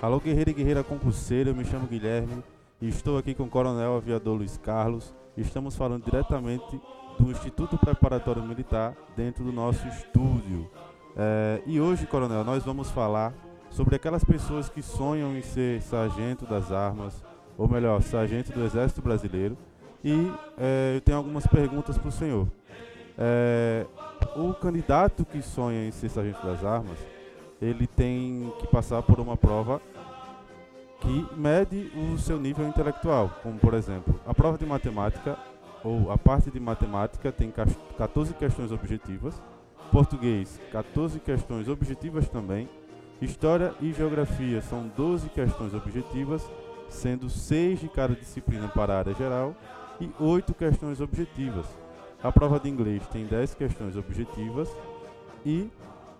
Alô, guerreiro e guerreira concurseira, eu me chamo Guilherme e estou aqui com o Coronel Aviador Luiz Carlos. Estamos falando diretamente do Instituto Preparatório Militar dentro do nosso estúdio. É, e hoje, Coronel, nós vamos falar sobre aquelas pessoas que sonham em ser sargento das armas, ou melhor, sargento do Exército Brasileiro. E é, eu tenho algumas perguntas para o senhor. É, o candidato que sonha em ser sargento das armas, ele tem que passar por uma prova que mede o seu nível intelectual, como por exemplo, a prova de matemática ou a parte de matemática tem 14 questões objetivas, português 14 questões objetivas também, história e geografia são 12 questões objetivas, sendo 6 de cada disciplina para a área geral e 8 questões objetivas. A prova de inglês tem 10 questões objetivas e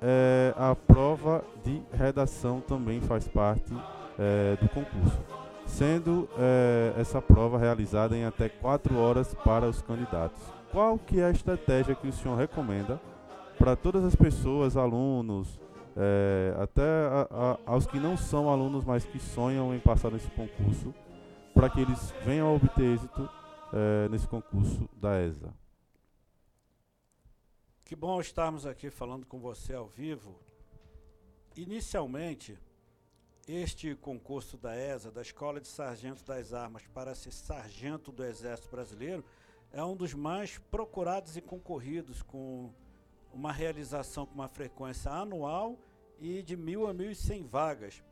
é, a prova de redação também faz parte é, do concurso, sendo é, essa prova realizada em até 4 horas para os candidatos. Qual que é a estratégia que o senhor recomenda para todas as pessoas, alunos, é, até a, a, aos que não são alunos, mas que sonham em passar nesse concurso, para que eles venham a obter êxito é, nesse concurso da ESA? Que bom estarmos aqui falando com você ao vivo. Inicialmente, este concurso da ESA, da Escola de Sargentos das Armas, para ser sargento do Exército Brasileiro, é um dos mais procurados e concorridos, com uma realização com uma frequência anual e de mil a mil e cem vagas.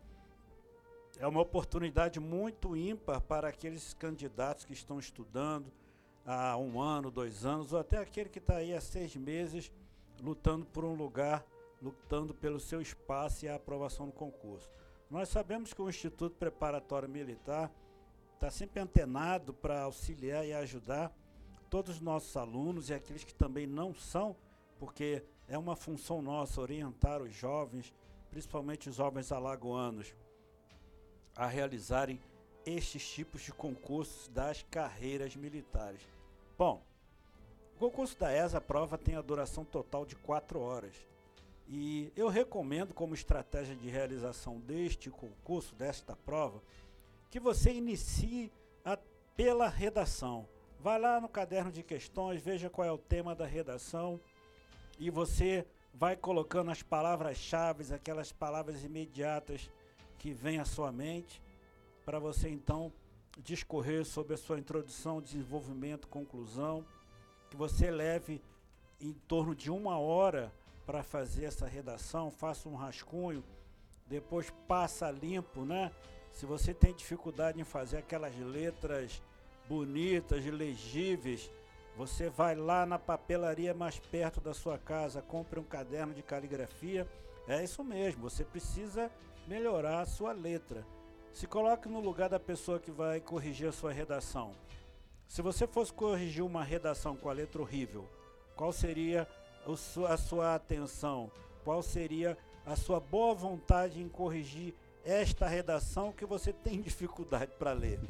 É uma oportunidade muito ímpar para aqueles candidatos que estão estudando, há um ano, dois anos, ou até aquele que está aí há seis meses lutando por um lugar, lutando pelo seu espaço e a aprovação do concurso. Nós sabemos que o Instituto Preparatório Militar está sempre antenado para auxiliar e ajudar todos os nossos alunos e aqueles que também não são, porque é uma função nossa orientar os jovens, principalmente os jovens alagoanos, a realizarem estes tipos de concursos das carreiras militares. Bom, o concurso da ESA, a prova tem a duração total de 4 horas. E eu recomendo, como estratégia de realização deste concurso, desta prova, que você inicie a, pela redação. Vá lá no caderno de questões, veja qual é o tema da redação e você vai colocando as palavras-chave, aquelas palavras imediatas que vêm à sua mente, para você então discorrer sobre a sua introdução, desenvolvimento, conclusão, que você leve em torno de uma hora para fazer essa redação, faça um rascunho, depois passa limpo, né? Se você tem dificuldade em fazer aquelas letras bonitas, legíveis, você vai lá na papelaria mais perto da sua casa, compre um caderno de caligrafia. É isso mesmo, você precisa melhorar a sua letra. Se coloque no lugar da pessoa que vai corrigir a sua redação. Se você fosse corrigir uma redação com a letra horrível, qual seria a sua atenção? Qual seria a sua boa vontade em corrigir esta redação que você tem dificuldade para ler?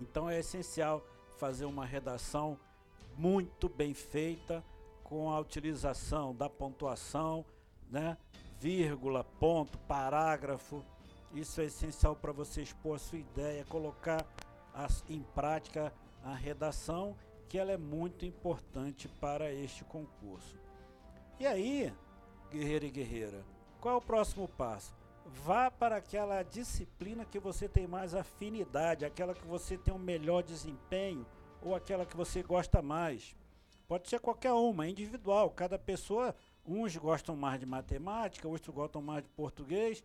Então é essencial fazer uma redação muito bem feita, com a utilização da pontuação, né? vírgula, ponto, parágrafo, isso é essencial para você expor a sua ideia, colocar as, em prática a redação, que ela é muito importante para este concurso. E aí, guerreiro e guerreira, qual é o próximo passo? Vá para aquela disciplina que você tem mais afinidade, aquela que você tem um melhor desempenho ou aquela que você gosta mais. Pode ser qualquer uma, é individual. Cada pessoa, uns gostam mais de matemática, outros gostam mais de português.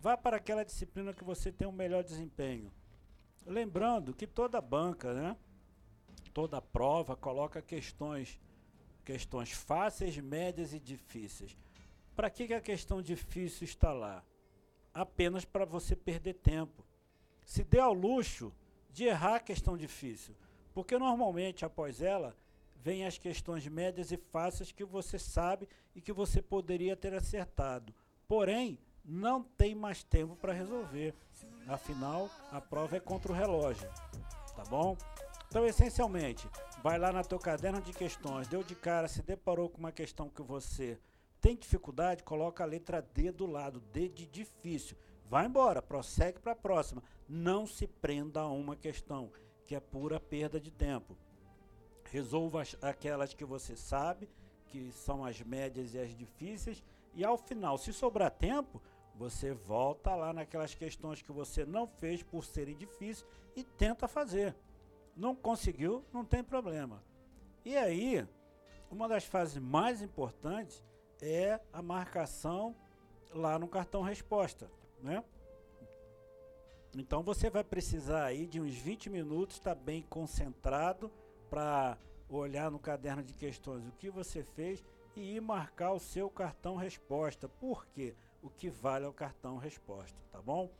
Vá para aquela disciplina que você tem um melhor desempenho. Lembrando que toda banca, né, toda prova coloca questões, questões fáceis, médias e difíceis. Para que, que a questão difícil está lá? Apenas para você perder tempo. Se dê ao luxo de errar a questão difícil, porque normalmente após ela vem as questões médias e fáceis que você sabe e que você poderia ter acertado. Porém, não tem mais tempo para resolver. Afinal, a prova é contra o relógio. Tá bom? Então, essencialmente, vai lá na teu caderno de questões, deu de cara, se deparou com uma questão que você tem dificuldade, coloca a letra D do lado, D de difícil. vai embora, prossegue para a próxima. Não se prenda a uma questão, que é pura perda de tempo. Resolva aquelas que você sabe, que são as médias e as difíceis, e ao final, se sobrar tempo, você volta lá naquelas questões que você não fez por serem difíceis e tenta fazer. Não conseguiu, não tem problema. E aí, uma das fases mais importantes é a marcação lá no cartão resposta, né? Então você vai precisar aí de uns 20 minutos, estar tá bem concentrado para olhar no caderno de questões o que você fez e ir marcar o seu cartão resposta. Por quê? O que vale é o cartão resposta, tá bom?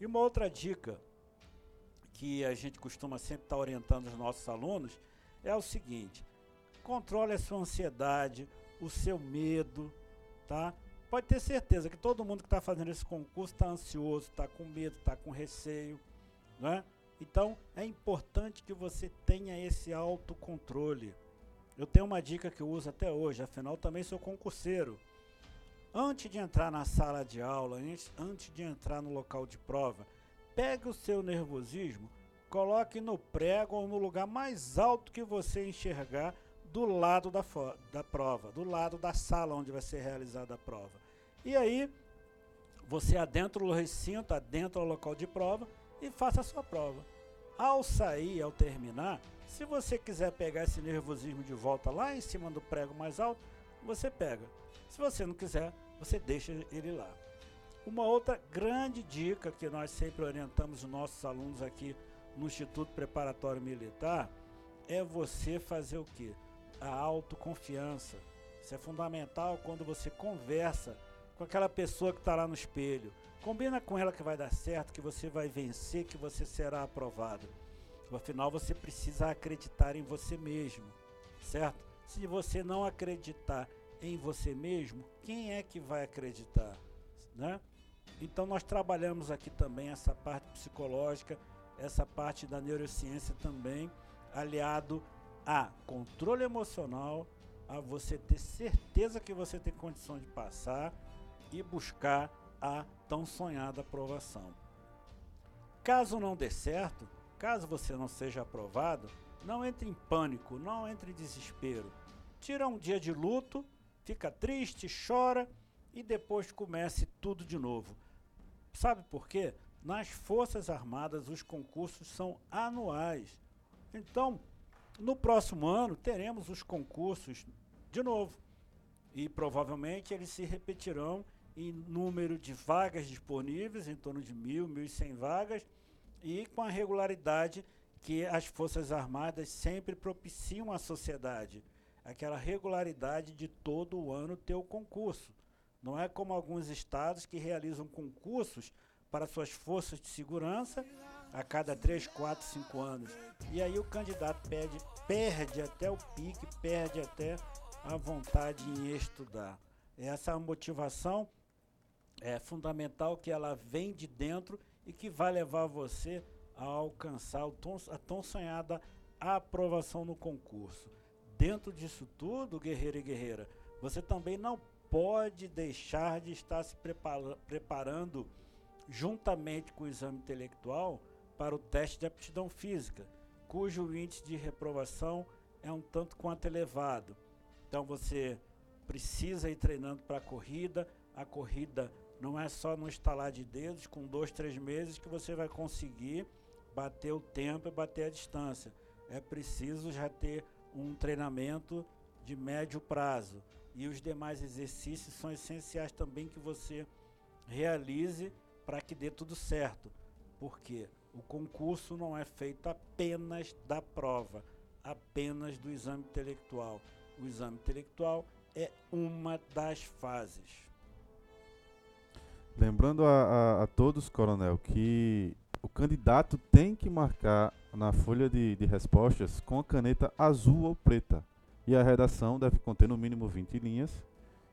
E uma outra dica que a gente costuma sempre estar tá orientando os nossos alunos é o seguinte: controle a sua ansiedade, o seu medo, tá? Pode ter certeza que todo mundo que está fazendo esse concurso está ansioso, está com medo, está com receio, né? Então é importante que você tenha esse autocontrole. Eu tenho uma dica que eu uso até hoje, afinal também sou concurseiro. Antes de entrar na sala de aula, antes de entrar no local de prova, pegue o seu nervosismo, coloque no prego ou no lugar mais alto que você enxergar do lado da, da prova, do lado da sala onde vai ser realizada a prova. E aí, você adentra o recinto, adentra o local de prova e faça a sua prova. Ao sair, ao terminar, se você quiser pegar esse nervosismo de volta lá em cima do prego mais alto, você pega. Se você não quiser, você deixa ele lá. Uma outra grande dica que nós sempre orientamos os nossos alunos aqui no Instituto Preparatório Militar é você fazer o que? A autoconfiança. Isso é fundamental quando você conversa com aquela pessoa que está lá no espelho. Combina com ela que vai dar certo, que você vai vencer, que você será aprovado. Afinal, você precisa acreditar em você mesmo, certo? Se você não acreditar em você mesmo, quem é que vai acreditar, né? Então nós trabalhamos aqui também essa parte psicológica, essa parte da neurociência também, aliado a controle emocional, a você ter certeza que você tem condição de passar e buscar a tão sonhada aprovação. Caso não dê certo, caso você não seja aprovado, não entre em pânico, não entre em desespero. Tira um dia de luto, fica triste, chora e depois comece tudo de novo. Sabe por quê? Nas Forças Armadas os concursos são anuais. Então, no próximo ano teremos os concursos de novo. E provavelmente eles se repetirão em número de vagas disponíveis, em torno de mil, mil e cem vagas, e com a regularidade que as Forças Armadas sempre propiciam à sociedade. Aquela regularidade de todo o ano ter o concurso. Não é como alguns estados que realizam concursos para suas forças de segurança a cada 3, 4, 5 anos. E aí o candidato perde, perde até o pique, perde até a vontade em estudar. Essa motivação é fundamental que ela vem de dentro e que vai levar você a alcançar a tão sonhada aprovação no concurso. Dentro disso tudo, guerreiro e guerreira, você também não pode deixar de estar se prepara preparando juntamente com o exame intelectual para o teste de aptidão física, cujo índice de reprovação é um tanto quanto elevado. Então você precisa ir treinando para a corrida. A corrida não é só no estalar de dedos, com dois, três meses que você vai conseguir bater o tempo e bater a distância. É preciso já ter um treinamento de médio prazo. E os demais exercícios são essenciais também que você realize para que dê tudo certo. Porque o concurso não é feito apenas da prova, apenas do exame intelectual. O exame intelectual é uma das fases. Lembrando a, a, a todos, coronel, que o candidato tem que marcar na folha de, de respostas com a caneta azul ou preta. E a redação deve conter no mínimo 20 linhas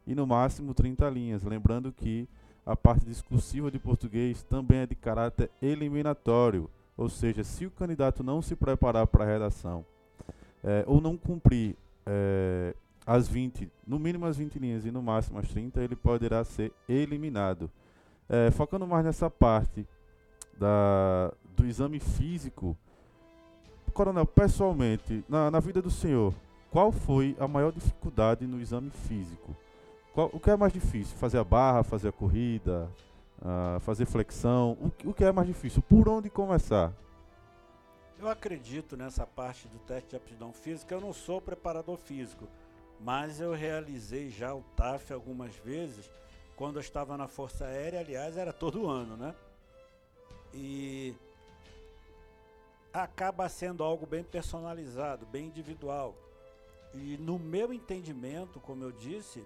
e no máximo 30 linhas. Lembrando que a parte discursiva de português também é de caráter eliminatório, ou seja, se o candidato não se preparar para a redação é, ou não cumprir é, as 20, no mínimo as 20 linhas e no máximo as 30, ele poderá ser eliminado. é, focando mais nessa parte da, do exame físico, Coronel, pessoalmente, na, na vida do senhor, qual foi a maior dificuldade no exame físico? Qual, o que é mais difícil? Fazer a barra, fazer a corrida, uh, fazer flexão? O, o que é mais difícil? Por onde começar? Eu acredito nessa parte do teste de aptidão física. Eu não sou preparador físico, mas eu realizei já o TAF algumas vezes quando eu estava na Força Aérea. Aliás, era todo ano, né? E acaba sendo algo bem personalizado, bem individual. E no meu entendimento, como eu disse,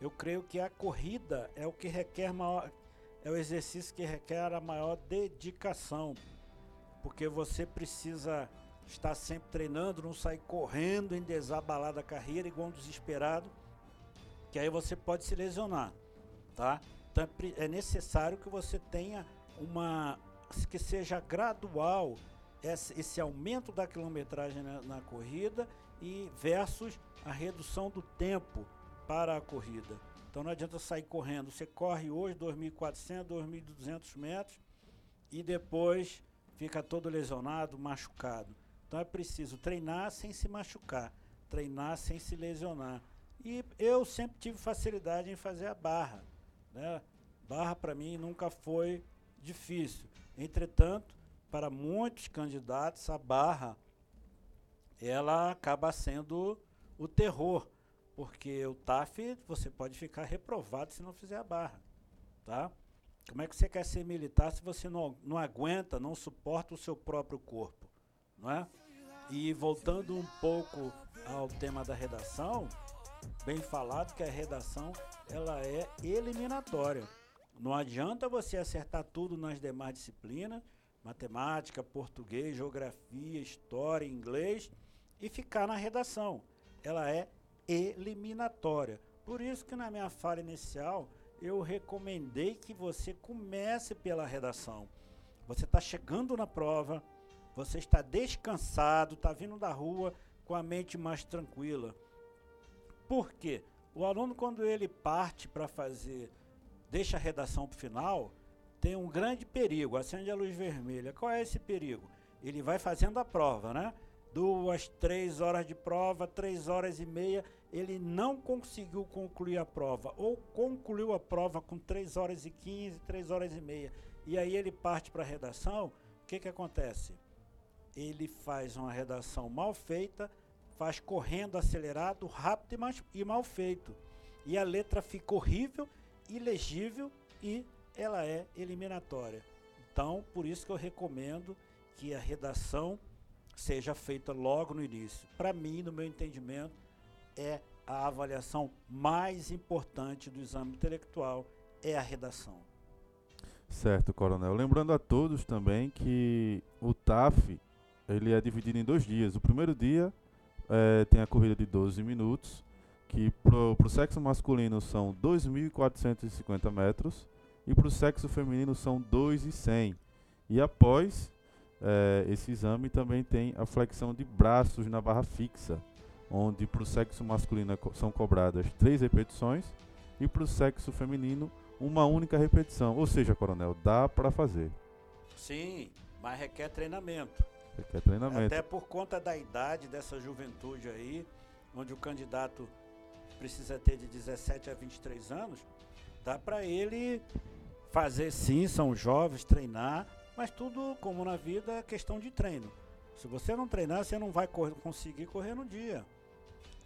eu creio que a corrida é o que requer maior, é o exercício que requer a maior dedicação, porque você precisa estar sempre treinando, não sair correndo em desabalar da carreira igual um desesperado, que aí você pode se lesionar, tá? Então é, é necessário que você tenha uma que seja gradual esse aumento da quilometragem na, na corrida e versus a redução do tempo para a corrida. Então não adianta sair correndo. Você corre hoje 2.400, 2.200 metros e depois fica todo lesionado, machucado. Então é preciso treinar sem se machucar, treinar sem se lesionar. E eu sempre tive facilidade em fazer a barra. Né? Barra para mim nunca foi difícil. Entretanto, para muitos candidatos, a barra ela acaba sendo o terror, porque o TAF você pode ficar reprovado se não fizer a barra, tá? Como é que você quer ser militar se você não, não aguenta, não suporta o seu próprio corpo, não é? E voltando um pouco ao tema da redação, bem falado que a redação ela é eliminatória. Não adianta você acertar tudo nas demais disciplinas matemática, português, geografia, história, inglês e ficar na redação. Ela é eliminatória. Por isso que na minha fala inicial eu recomendei que você comece pela redação. Você está chegando na prova, você está descansado, está vindo da rua com a mente mais tranquila. Por quê? O aluno, quando ele parte para fazer, deixa a redação para o final, tem um grande perigo, acende a luz vermelha. Qual é esse perigo? Ele vai fazendo a prova, né? Duas, três horas de prova, três horas e meia, ele não conseguiu concluir a prova, ou concluiu a prova com três horas e quinze, três horas e meia, e aí ele parte para a redação, o que, que acontece? Ele faz uma redação mal feita, faz correndo, acelerado, rápido e, e mal feito. E a letra fica horrível, ilegível e ela é eliminatória. Então, por isso que eu recomendo que a redação seja feita logo no início. Para mim, no meu entendimento, é a avaliação mais importante do exame intelectual é a redação. Certo, coronel. Lembrando a todos também que o TAF ele é dividido em dois dias. O primeiro dia é, tem a corrida de 12 minutos, que para o sexo masculino são 2.450 metros e para o sexo feminino são 2,100. E após é, esse exame também tem a flexão de braços na barra fixa, onde para o sexo masculino é são cobradas três repetições e para o sexo feminino uma única repetição. Ou seja, coronel, dá para fazer. Sim, mas requer treinamento. Requer treinamento. Até por conta da idade dessa juventude aí, onde o candidato precisa ter de 17 a 23 anos, dá para ele fazer sim, são jovens, treinar, mas tudo, como na vida, é questão de treino. Se você não treinar, você não vai correr, conseguir correr no dia.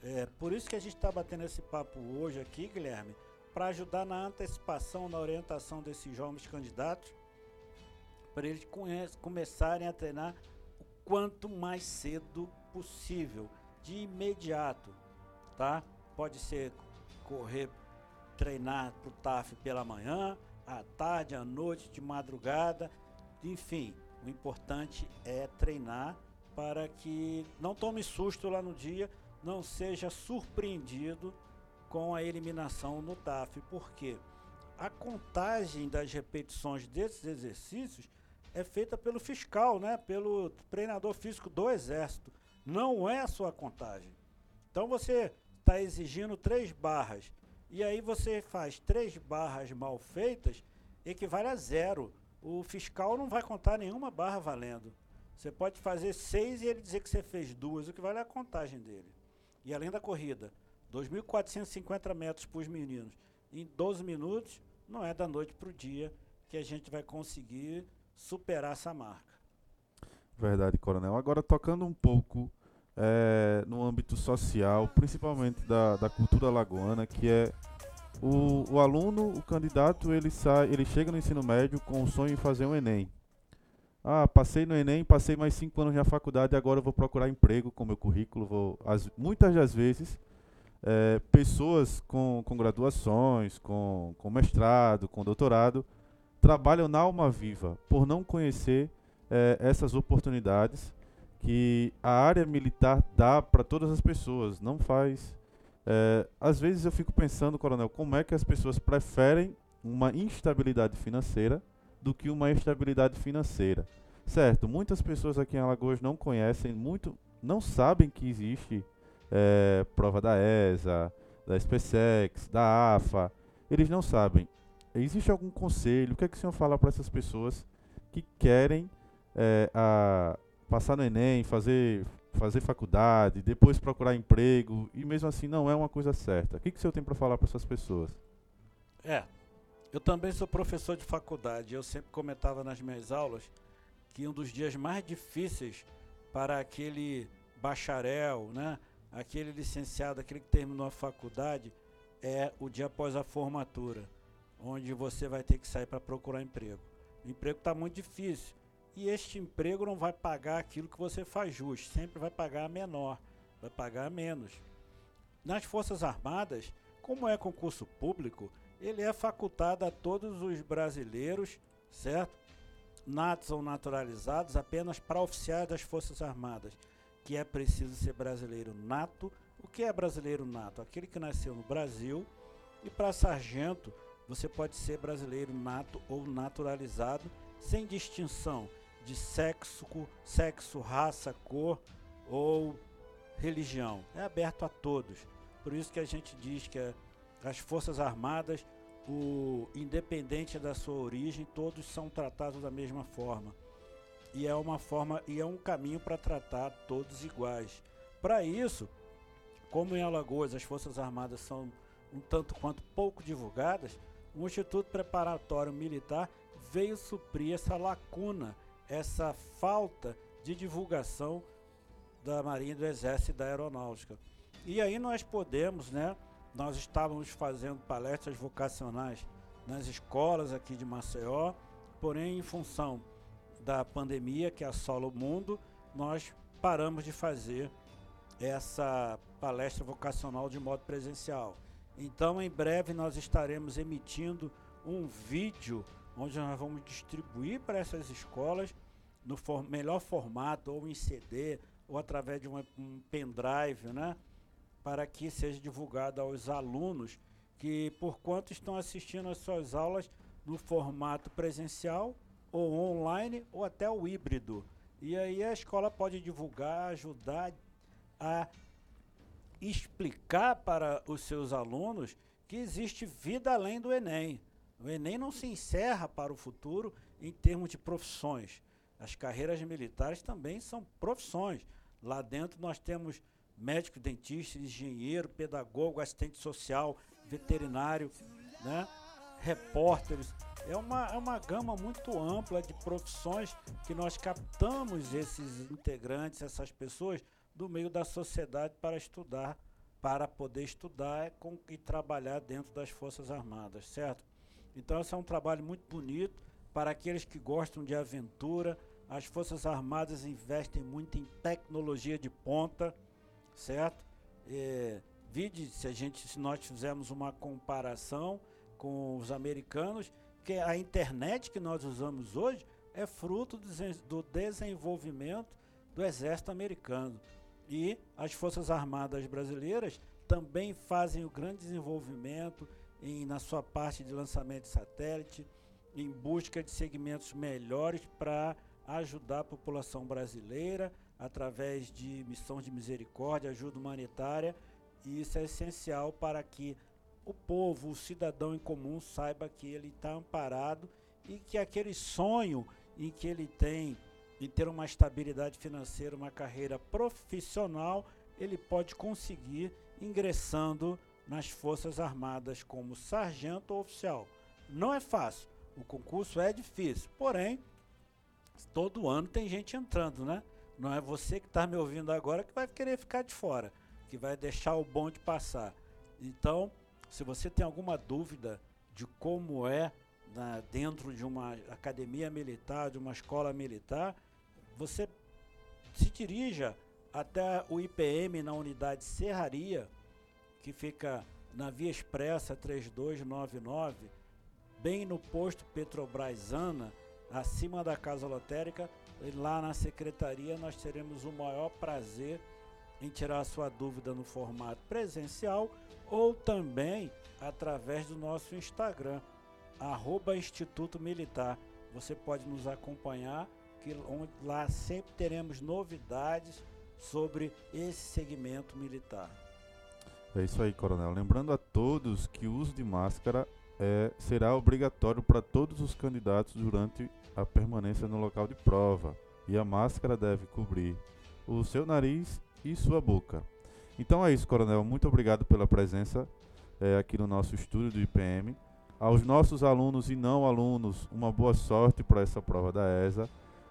É por isso que a gente está batendo esse papo hoje aqui, Guilherme, para ajudar na antecipação, na orientação desses jovens candidatos, para eles começarem a treinar o quanto mais cedo possível, de imediato, tá? Pode ser correr, treinar para o TAF pela manhã, à tarde, à noite, de madrugada, enfim, o importante é treinar para que não tome susto lá no dia, não seja surpreendido com a eliminação no TAF, porque a contagem das repetições desses exercícios é feita pelo fiscal, né, pelo treinador físico do Exército, não é a sua contagem. Então você está exigindo três barras e aí você faz três barras mal feitas, equivale a zero. O fiscal não vai contar nenhuma barra valendo. Você pode fazer seis e ele dizer que você fez duas, o que vale é a contagem dele. E além da corrida, 2.450 metros para os meninos em 12 minutos, não é da noite para o dia que a gente vai conseguir superar essa marca. Verdade, Coronel. Agora, tocando um pouco é, no âmbito social, principalmente da, da cultura lagoana, que é o, o aluno, o candidato, ele, sai, ele chega no ensino médio com o sonho de fazer um Enem. Ah, passei no Enem, passei mais cinco anos na faculdade agora vou procurar emprego com meu currículo. Vou, as, muitas das vezes, é, pessoas com, com graduações, com, com mestrado, com doutorado, trabalham na alma viva por não conhecer é, essas oportunidades que a área militar dá para todas as pessoas. Não faz. É, às vezes eu fico pensando, coronel, como é que as pessoas preferem uma instabilidade financeira do que uma estabilidade financeira. Certo, muitas pessoas aqui em Alagoas não conhecem, muito, não sabem que existe é, prova da ESA, da SpaceX, da AFA. Eles não sabem. Existe algum conselho? O que é que o senhor fala para essas pessoas que querem é, a, passar no Enem, fazer, fazer faculdade, depois procurar emprego e mesmo assim não é uma coisa certa? O que, que o senhor tem para falar para essas pessoas? É, eu também sou professor de faculdade. Eu sempre comentava nas minhas aulas que um dos dias mais difíceis para aquele bacharel, né, aquele licenciado, aquele que terminou a faculdade, é o dia após a formatura, onde você vai ter que sair para procurar emprego. O emprego está muito difícil. E este emprego não vai pagar aquilo que você faz justo, sempre vai pagar menor, vai pagar menos. Nas Forças Armadas, como é concurso público, ele é facultado a todos os brasileiros, certo? Natos ou naturalizados, apenas para oficiais das Forças Armadas, que é preciso ser brasileiro nato. O que é brasileiro nato? Aquele que nasceu no Brasil. E para sargento, você pode ser brasileiro nato ou naturalizado, sem distinção de sexo, sexo, raça, cor ou religião. É aberto a todos. Por isso que a gente diz que é as Forças Armadas, o independente da sua origem, todos são tratados da mesma forma. E é uma forma e é um caminho para tratar todos iguais. Para isso, como em Alagoas as Forças Armadas são um tanto quanto pouco divulgadas, o Instituto Preparatório Militar veio suprir essa lacuna, essa falta de divulgação da Marinha, do Exército e da Aeronáutica. E aí nós podemos, né, nós estávamos fazendo palestras vocacionais nas escolas aqui de Maceió, porém, em função da pandemia que assola o mundo, nós paramos de fazer essa palestra vocacional de modo presencial. Então, em breve, nós estaremos emitindo um vídeo onde nós vamos distribuir para essas escolas no for melhor formato, ou em CD, ou através de uma, um pendrive, né? para que seja divulgado aos alunos que, por quanto estão assistindo às suas aulas no formato presencial ou online ou até o híbrido. E aí a escola pode divulgar, ajudar a explicar para os seus alunos que existe vida além do Enem. O Enem não se encerra para o futuro em termos de profissões. As carreiras militares também são profissões. Lá dentro nós temos médico, dentista, engenheiro, pedagogo, assistente social, veterinário, né? repórteres. É uma, é uma gama muito ampla de profissões que nós captamos esses integrantes, essas pessoas, do meio da sociedade para estudar, para poder estudar e trabalhar dentro das Forças Armadas, certo? Então, esse é um trabalho muito bonito para aqueles que gostam de aventura. As Forças Armadas investem muito em tecnologia de ponta certo? É, vide se a gente, se nós fizermos uma comparação com os americanos, que a internet que nós usamos hoje é fruto do desenvolvimento do exército americano. E as Forças Armadas brasileiras também fazem o grande desenvolvimento em, na sua parte de lançamento de satélite, em busca de segmentos melhores para ajudar a população brasileira através de missão de misericórdia, ajuda humanitária, e isso é essencial para que o povo, o cidadão em comum saiba que ele está amparado e que aquele sonho em que ele tem em ter uma estabilidade financeira, uma carreira profissional, ele pode conseguir ingressando nas Forças Armadas como sargento oficial. Não é fácil, o concurso é difícil, porém, todo ano tem gente entrando, né? Não é você que está me ouvindo agora que vai querer ficar de fora, que vai deixar o bonde passar. Então, se você tem alguma dúvida de como é na, dentro de uma academia militar, de uma escola militar, você se dirija até o IPM na unidade Serraria, que fica na Via Expressa 3299, bem no posto Petrobras Ana, acima da Casa Lotérica. E lá na secretaria nós teremos o maior prazer em tirar a sua dúvida no formato presencial ou também através do nosso Instagram, arroba Instituto Militar. Você pode nos acompanhar, que lá sempre teremos novidades sobre esse segmento militar. É isso aí, coronel. Lembrando a todos que o uso de máscara é, será obrigatório para todos os candidatos durante a permanência no local de prova. E a máscara deve cobrir o seu nariz e sua boca. Então é isso, coronel. Muito obrigado pela presença é, aqui no nosso estúdio do IPM. Aos nossos alunos e não alunos, uma boa sorte para essa prova da ESA.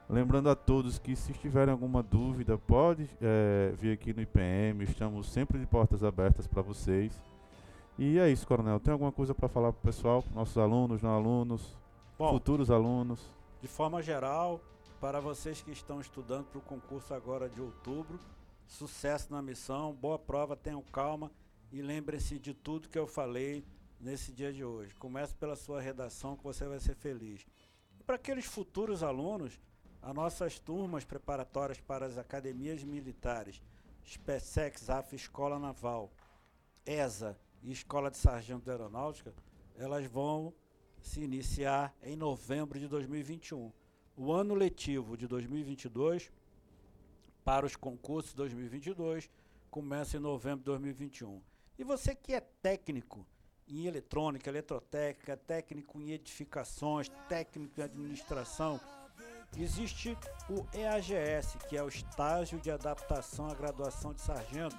Lembrando a todos que se tiverem alguma dúvida, pode é, vir aqui no IPM, estamos sempre de portas abertas para vocês. E é isso, Coronel. Tem alguma coisa para falar para o pessoal, nossos alunos, não alunos, Bom, futuros alunos? De forma geral, para vocês que estão estudando para o concurso agora de outubro, sucesso na missão, boa prova, tenham calma e lembrem-se de tudo que eu falei nesse dia de hoje. Comece pela sua redação que você vai ser feliz. E para aqueles futuros alunos, as nossas turmas preparatórias para as academias militares, SPECEX, AF Escola Naval, ESA e Escola de Sargento de Aeronáutica, elas vão se iniciar em novembro de 2021. O ano letivo de 2022 para os concursos 2022 começa em novembro de 2021. E você que é técnico em eletrônica, eletrotécnica, técnico em edificações, técnico em administração, Existe o EAGS, que é o estágio de adaptação à graduação de sargento,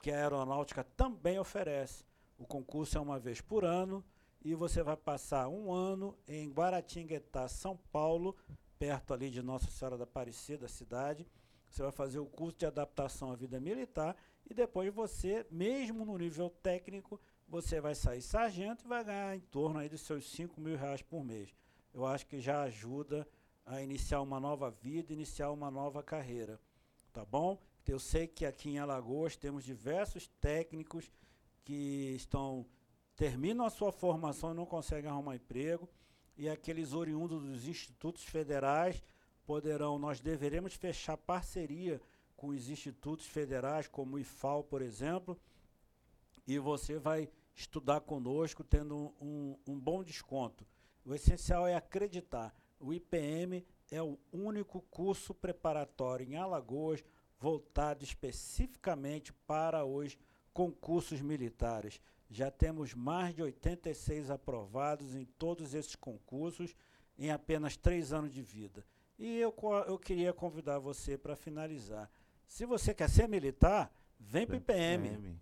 que a aeronáutica também oferece. O concurso é uma vez por ano e você vai passar um ano em Guaratinguetá, São Paulo, perto ali de Nossa Senhora da Aparecida, cidade. Você vai fazer o curso de adaptação à vida militar e depois você, mesmo no nível técnico, você vai sair sargento e vai ganhar em torno aí dos seus 5 mil reais por mês. Eu acho que já ajuda a iniciar uma nova vida, iniciar uma nova carreira. Tá bom? Eu sei que aqui em Alagoas temos diversos técnicos que estão terminam a sua formação e não conseguem arrumar emprego, e aqueles oriundos dos institutos federais poderão, nós deveremos fechar parceria com os institutos federais, como o IFAL, por exemplo, e você vai estudar conosco tendo um, um bom desconto. O essencial é acreditar. O IPM é o único curso preparatório em Alagoas voltado especificamente para os concursos militares. Já temos mais de 86 aprovados em todos esses concursos em apenas três anos de vida. E eu, eu queria convidar você para finalizar. Se você quer ser militar, vem para o IPM. IPM.